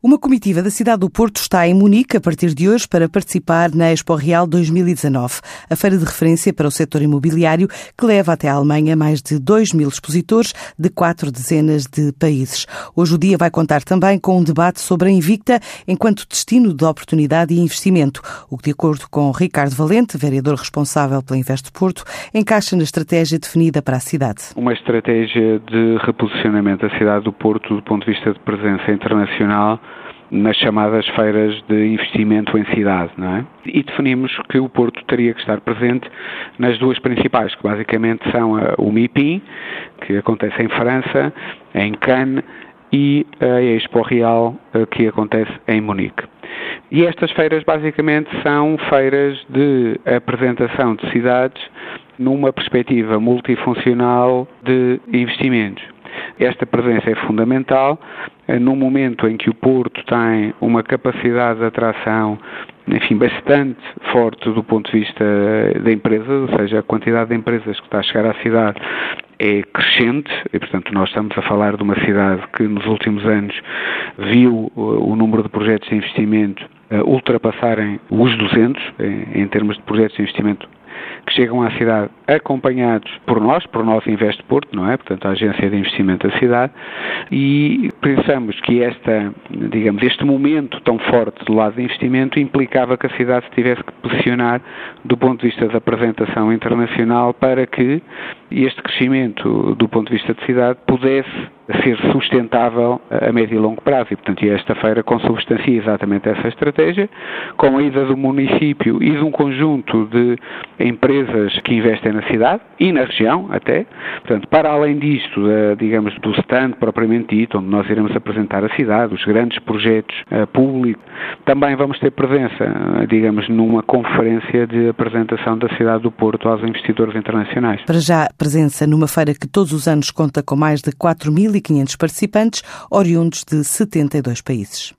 Uma comitiva da cidade do Porto está em Munique a partir de hoje para participar na Expo Real 2019, a feira de referência para o setor imobiliário que leva até a Alemanha mais de 2 mil expositores de quatro dezenas de países. Hoje o dia vai contar também com um debate sobre a Invicta enquanto destino de oportunidade e investimento, o que, de acordo com Ricardo Valente, vereador responsável pela Investe Porto, encaixa na estratégia definida para a cidade. Uma estratégia de reposicionamento da cidade do Porto do ponto de vista de presença internacional nas chamadas feiras de investimento em cidade, não é? E definimos que o Porto teria que estar presente nas duas principais, que basicamente são o MIPIM, que acontece em França, em Cannes, e a Expo Real, eh, que acontece em Munique. E estas feiras basicamente são feiras de apresentação de cidades numa perspectiva multifuncional de investimentos. Esta presença é fundamental. Eh, num momento em que o Porto tem uma capacidade de atração enfim, bastante forte do ponto de vista da empresa, ou seja, a quantidade de empresas que está a chegar à cidade é crescente e, portanto, nós estamos a falar de uma cidade que nos últimos anos viu eh, o número de projetos de investimento eh, ultrapassarem os 200 em termos de projetos de investimento que chegam à cidade acompanhados por nós, por nosso Investe Porto, não é? Portanto, a agência de investimento da cidade, e pensamos que esta, digamos, este momento tão forte do lado de investimento implicava que a cidade se tivesse que posicionar do ponto de vista da apresentação internacional para que este crescimento do ponto de vista de cidade pudesse ser sustentável a médio e longo prazo. E, portanto, esta feira consubstancia exatamente essa estratégia, com a ida do município e de um conjunto de empresas que investem na cidade e na região até. Portanto, para além disto, digamos, do stand propriamente dito, onde nós iremos apresentar a cidade, os grandes projetos uh, públicos, também vamos ter presença, uh, digamos, numa conferência de apresentação da cidade do Porto aos investidores internacionais. Para já, presença numa feira que todos os anos conta com mais de 4.500 participantes, oriundos de 72 países.